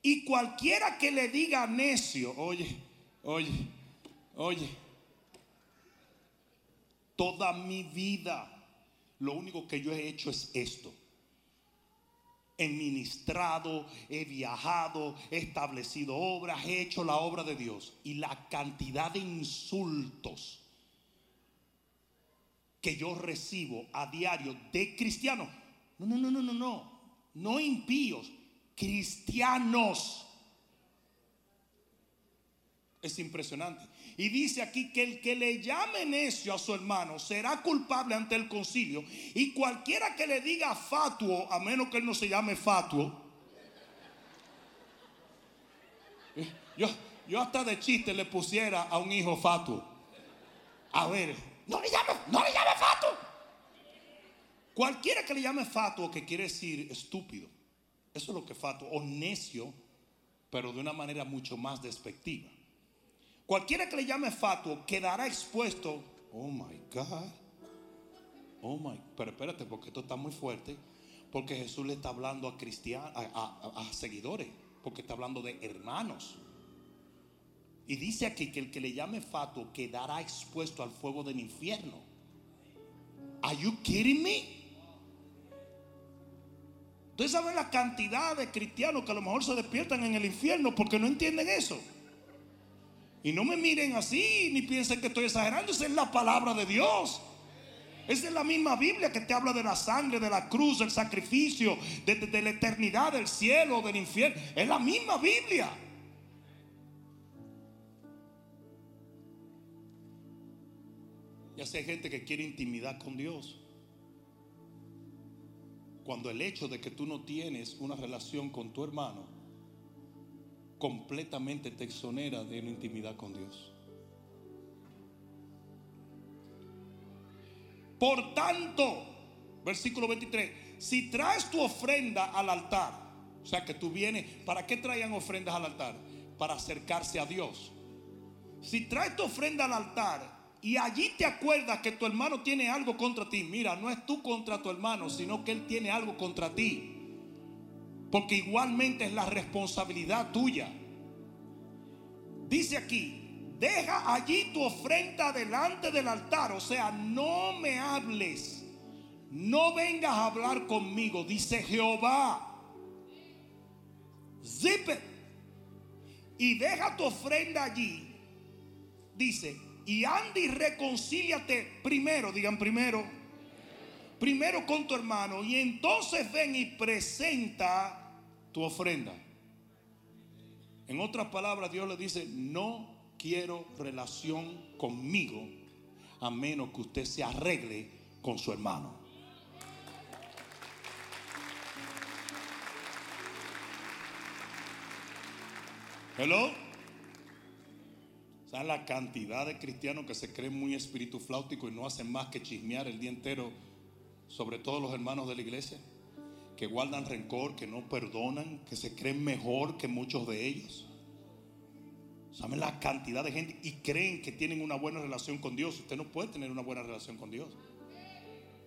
Y cualquiera que le diga necio, oye, oye, oye, toda mi vida lo único que yo he hecho es esto. He ministrado, he viajado, he establecido obras, he hecho la obra de Dios. Y la cantidad de insultos que yo recibo a diario de cristianos. No, no, no, no, no, no. No impíos, cristianos. Es impresionante. Y dice aquí que el que le llame necio a su hermano será culpable ante el concilio. Y cualquiera que le diga fatuo, a menos que él no se llame fatuo. Eh, yo, yo hasta de chiste le pusiera a un hijo fatuo. A ver, no le llame, no le llame fatuo. Cualquiera que le llame fatuo, que quiere decir estúpido. Eso es lo que fatuo, o necio, pero de una manera mucho más despectiva. Cualquiera que le llame fatuo quedará expuesto. Oh my God. Oh my. Pero espérate, porque esto está muy fuerte. Porque Jesús le está hablando a cristianos, a, seguidores. Porque está hablando de hermanos. Y dice aquí que el que le llame fatuo quedará expuesto al fuego del infierno. Are you kidding me? Ustedes saben la cantidad de cristianos que a lo mejor se despiertan en el infierno porque no entienden eso. Y no me miren así ni piensen que estoy exagerando. Esa es la palabra de Dios. Esa es la misma Biblia que te habla de la sangre, de la cruz, del sacrificio, de, la eternidad, del cielo, del infierno. Es la misma Biblia. Ya sé, hay gente que quiere intimidad con Dios. Cuando el hecho de que tú no tienes una relación con tu hermano completamente te exonera de una intimidad con Dios. Por tanto, versículo 23, si traes tu ofrenda al altar, o sea que tú vienes, ¿para qué traían ofrendas al altar? Para acercarse a Dios. Si traes tu ofrenda al altar y allí te acuerdas que tu hermano tiene algo contra ti. Mira, no es tú contra tu hermano, sino que él tiene algo contra ti. Porque igualmente es la responsabilidad tuya. Dice aquí, deja allí tu ofrenda delante del altar. O sea, no me hables. No vengas a hablar conmigo, dice Jehová. Zipe. Y deja tu ofrenda allí. Dice, y anda y reconcíliate primero, digan primero, primero con tu hermano y entonces ven y presenta tu ofrenda. En otras palabras, Dios le dice, no quiero relación conmigo a menos que usted se arregle con su hermano. Hello la cantidad de cristianos que se creen muy espíritu flautico y no hacen más que chismear el día entero sobre todos los hermanos de la iglesia? Que guardan rencor, que no perdonan, que se creen mejor que muchos de ellos. ¿Saben la cantidad de gente? Y creen que tienen una buena relación con Dios. Usted no puede tener una buena relación con Dios.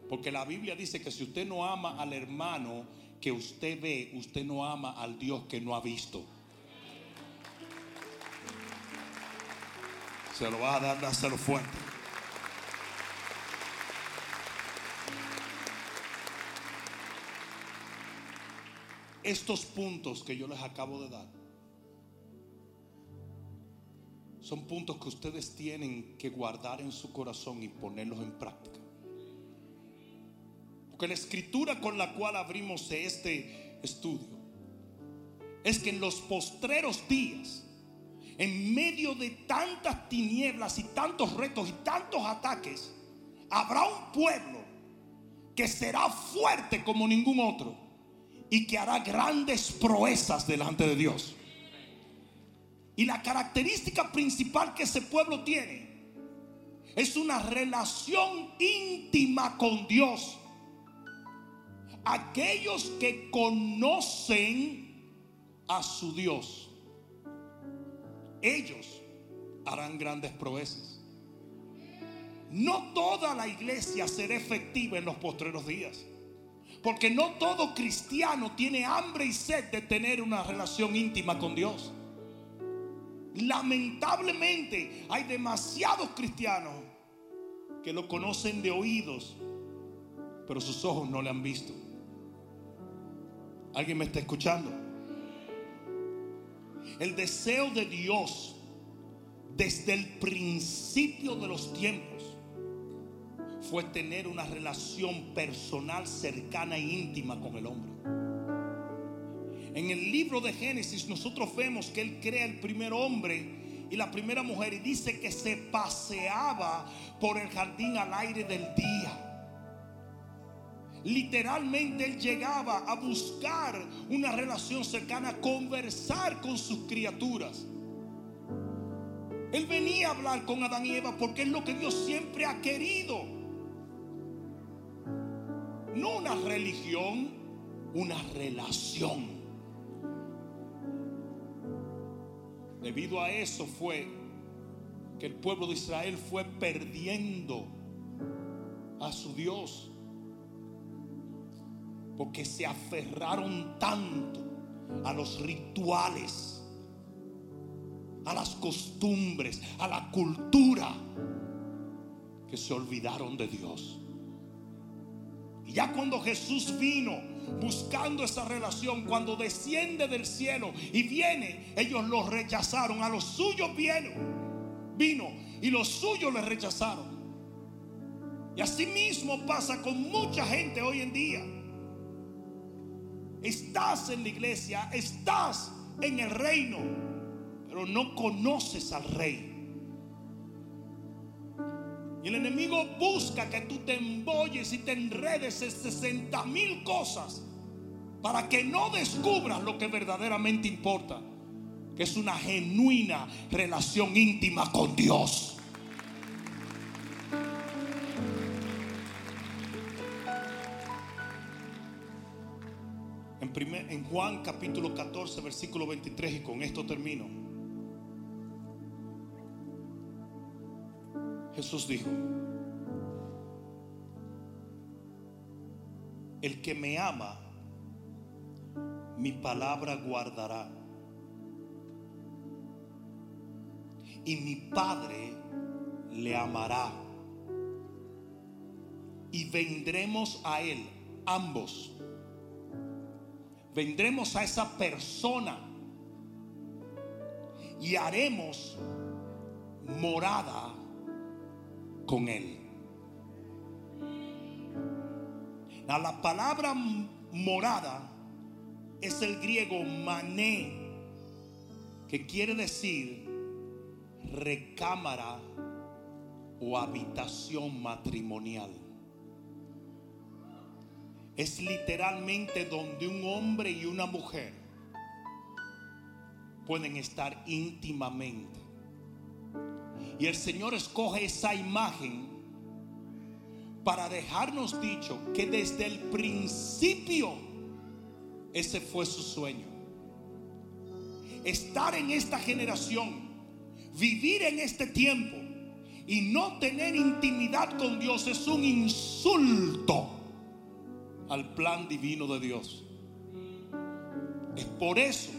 Porque la Biblia dice que si usted no ama al hermano que usted ve, usted no ama al Dios que no ha visto. Se lo va a dar, hacerlo fuerte. Estos puntos que yo les acabo de dar son puntos que ustedes tienen que guardar en su corazón y ponerlos en práctica. Porque la escritura con la cual abrimos este estudio es que en los postreros días en medio de tantas tinieblas y tantos retos y tantos ataques, habrá un pueblo que será fuerte como ningún otro y que hará grandes proezas delante de Dios. Y la característica principal que ese pueblo tiene es una relación íntima con Dios. Aquellos que conocen a su Dios, ellos harán grandes proezas. No toda la iglesia será efectiva en los postreros días. Porque no todo cristiano tiene hambre y sed de tener una relación íntima con Dios. Lamentablemente hay demasiados cristianos que lo conocen de oídos, pero sus ojos no le han visto. ¿Alguien me está escuchando? El deseo de Dios desde el principio de los tiempos fue tener una relación personal cercana e íntima con el hombre. En el libro de Génesis nosotros vemos que Él crea el primer hombre y la primera mujer y dice que se paseaba por el jardín al aire del día. Literalmente Él llegaba a buscar una relación cercana, a conversar con sus criaturas. Él venía a hablar con Adán y Eva porque es lo que Dios siempre ha querido. No una religión, una relación. Debido a eso fue que el pueblo de Israel fue perdiendo a su Dios. Porque se aferraron tanto a los rituales, a las costumbres, a la cultura, que se olvidaron de Dios. Ya cuando Jesús vino buscando esa relación, cuando desciende del cielo y viene, ellos lo rechazaron. A los suyos vino, vino y los suyos le rechazaron. Y así mismo pasa con mucha gente hoy en día. Estás en la iglesia, estás en el reino, pero no conoces al rey. Y el enemigo busca que tú te embolles y te enredes en 60 mil cosas para que no descubras lo que verdaderamente importa, que es una genuina relación íntima con Dios. En, en Juan capítulo 14, versículo 23, y con esto termino. Jesús dijo, el que me ama, mi palabra guardará. Y mi Padre le amará. Y vendremos a Él, ambos. Vendremos a esa persona y haremos morada con Él. la palabra morada es el griego mané, que quiere decir recámara o habitación matrimonial. Es literalmente donde un hombre y una mujer pueden estar íntimamente. Y el Señor escoge esa imagen para dejarnos dicho que desde el principio ese fue su sueño. Estar en esta generación, vivir en este tiempo y no tener intimidad con Dios es un insulto al plan divino de Dios. Es por eso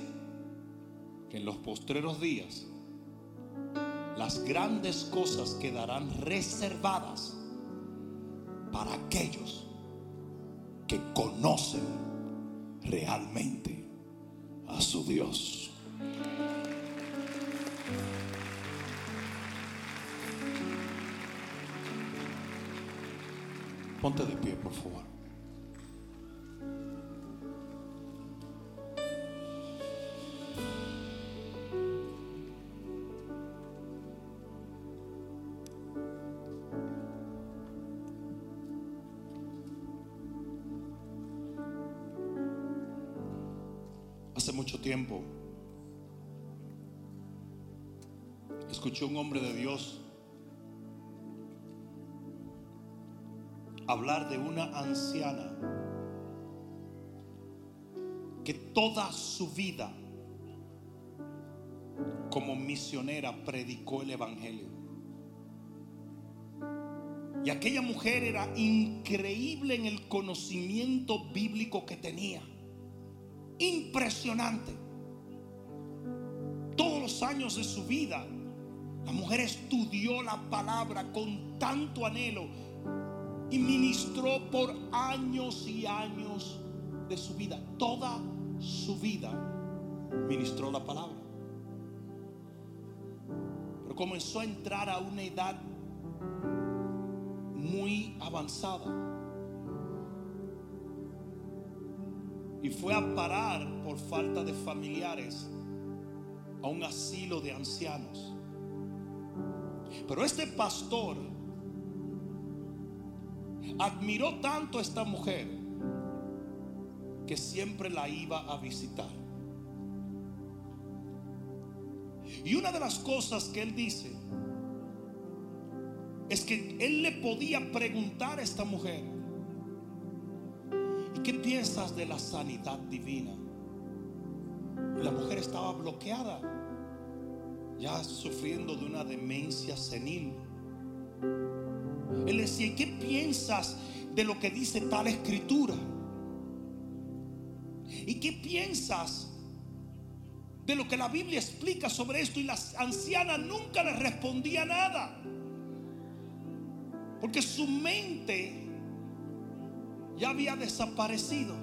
que en los postreros días las grandes cosas quedarán reservadas para aquellos que conocen realmente a su Dios. Ponte de pie, por favor. Un hombre de Dios hablar de una anciana que toda su vida como misionera predicó el Evangelio. Y aquella mujer era increíble en el conocimiento bíblico que tenía. Impresionante. Todos los años de su vida, la mujer estudió la palabra con tanto anhelo y ministró por años y años de su vida. Toda su vida ministró la palabra. Pero comenzó a entrar a una edad muy avanzada. Y fue a parar por falta de familiares a un asilo de ancianos. Pero este pastor admiró tanto a esta mujer que siempre la iba a visitar. Y una de las cosas que él dice es que él le podía preguntar a esta mujer, ¿y qué piensas de la sanidad divina? Y la mujer estaba bloqueada, ya sufriendo de una demencia senil. Él decía, ¿y qué piensas de lo que dice tal escritura? ¿Y qué piensas de lo que la Biblia explica sobre esto? Y la anciana nunca le respondía nada. Porque su mente ya había desaparecido.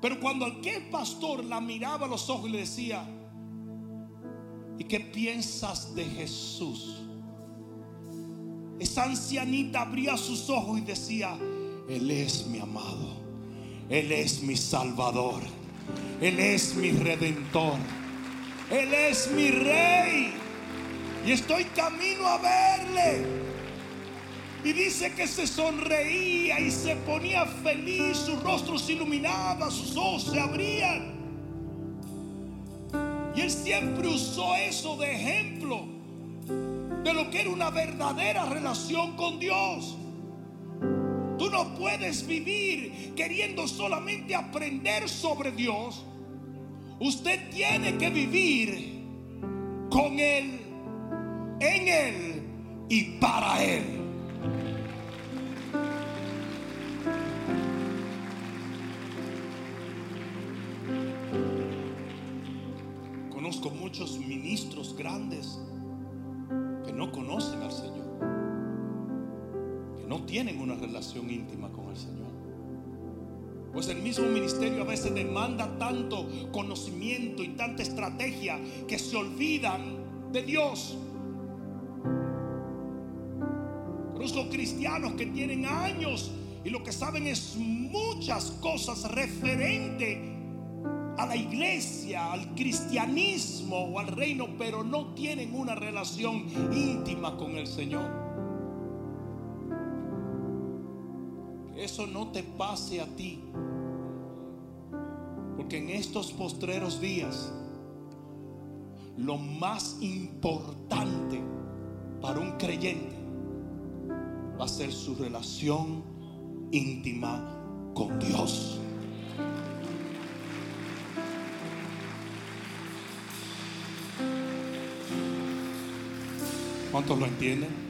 Pero cuando aquel pastor la miraba a los ojos y le decía, ¿y qué piensas de Jesús? Esa ancianita abría sus ojos y decía, Él es mi amado, Él es mi salvador, Él es mi redentor, Él es mi rey. Y estoy camino a verle. Y dice que se sonreía y se ponía feliz, su rostro se iluminaba, sus ojos se abrían. Y él siempre usó eso de ejemplo de lo que era una verdadera relación con Dios. Tú no puedes vivir queriendo solamente aprender sobre Dios. Usted tiene que vivir con Él, en Él y para Él. Muchos ministros grandes que no conocen al Señor, que no tienen una relación íntima con el Señor. Pues el mismo ministerio a veces demanda tanto conocimiento y tanta estrategia que se olvidan de Dios. Conozco cristianos que tienen años y lo que saben es muchas cosas referente a la iglesia, al cristianismo o al reino, pero no tienen una relación íntima con el Señor. Eso no te pase a ti. Porque en estos postreros días, lo más importante para un creyente va a ser su relación íntima con Dios. ¿Cuántos lo entienden?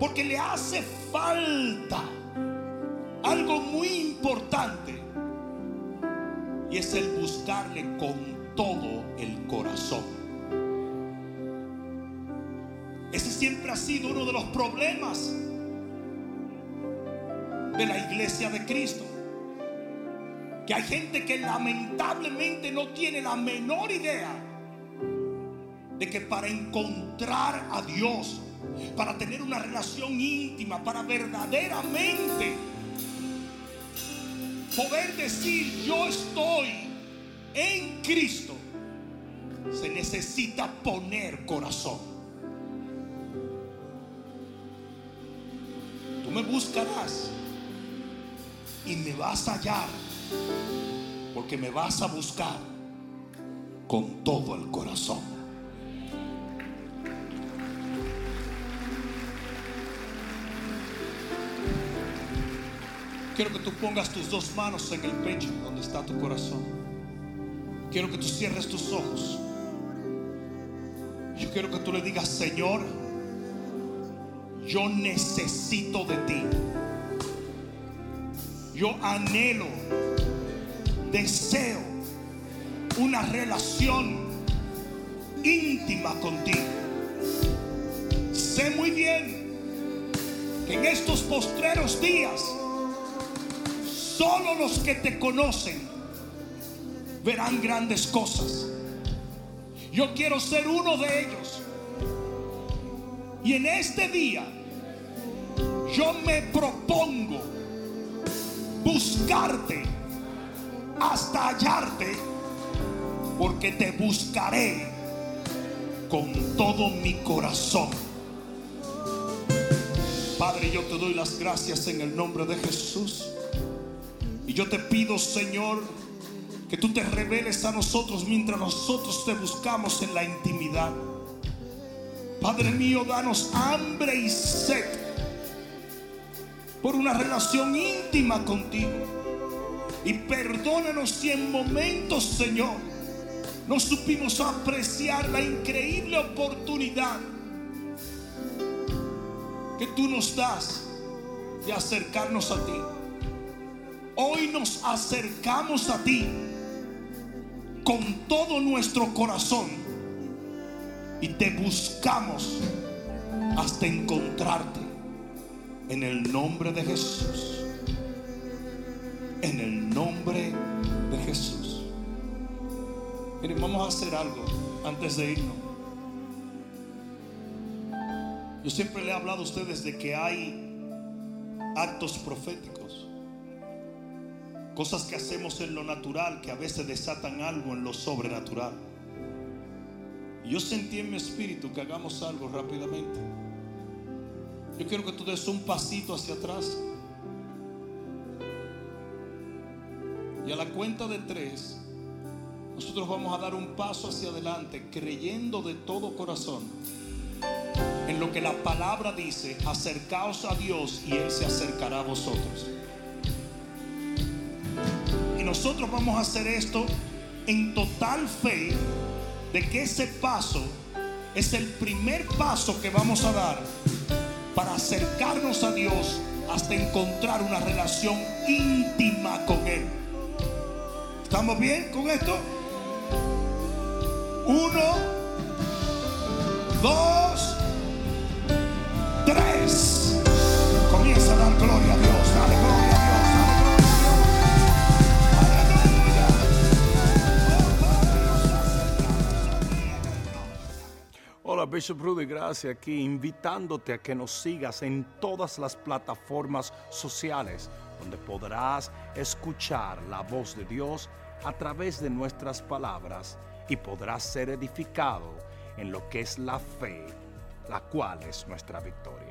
Porque le hace falta algo muy importante, y es el buscarle con todo el corazón. Ese siempre ha sido uno de los problemas de la iglesia de Cristo. Que hay gente que lamentablemente no tiene la menor idea de que para encontrar a Dios, para tener una relación íntima, para verdaderamente poder decir yo estoy en Cristo, se necesita poner corazón. Tú me buscarás y me vas a hallar, porque me vas a buscar con todo el corazón. Quiero que tú pongas tus dos manos en el pecho donde está tu corazón. Quiero que tú cierres tus ojos. Yo quiero que tú le digas, Señor, yo necesito de ti. Yo anhelo, deseo una relación íntima contigo. Sé muy bien que en estos postreros días, solo los que te conocen verán grandes cosas. Yo quiero ser uno de ellos. Y en este día yo me propongo buscarte hasta hallarte, porque te buscaré con todo mi corazón. Padre, yo te doy las gracias en el nombre de Jesús. Y yo te pido, Señor, que tú te reveles a nosotros mientras nosotros te buscamos en la intimidad. Padre mío, danos hambre y sed por una relación íntima contigo. Y perdónanos si en momentos, Señor, no supimos apreciar la increíble oportunidad que tú nos das de acercarnos a ti. Hoy nos acercamos a ti con todo nuestro corazón y te buscamos hasta encontrarte. En el nombre de Jesús. En el nombre de Jesús. Miren, vamos a hacer algo antes de irnos. Yo siempre le he hablado a ustedes de que hay actos proféticos. Cosas que hacemos en lo natural que a veces desatan algo en lo sobrenatural. yo sentí en mi espíritu que hagamos algo rápidamente. Yo quiero que tú des un pasito hacia atrás. Y a la cuenta de tres, nosotros vamos a dar un paso hacia adelante, creyendo de todo corazón en lo que la palabra dice, acercaos a Dios y Él se acercará a vosotros. Nosotros vamos a hacer esto en total fe de que ese paso es el primer paso que vamos a dar para acercarnos a Dios hasta encontrar una relación íntima con Él. ¿Estamos bien con esto? Uno, dos, tres. Comienza a dar gloria a Dios. Dale Hola, Bishop Rudy, gracias aquí invitándote a que nos sigas en todas las plataformas sociales donde podrás escuchar la voz de Dios a través de nuestras palabras y podrás ser edificado en lo que es la fe la cual es nuestra victoria.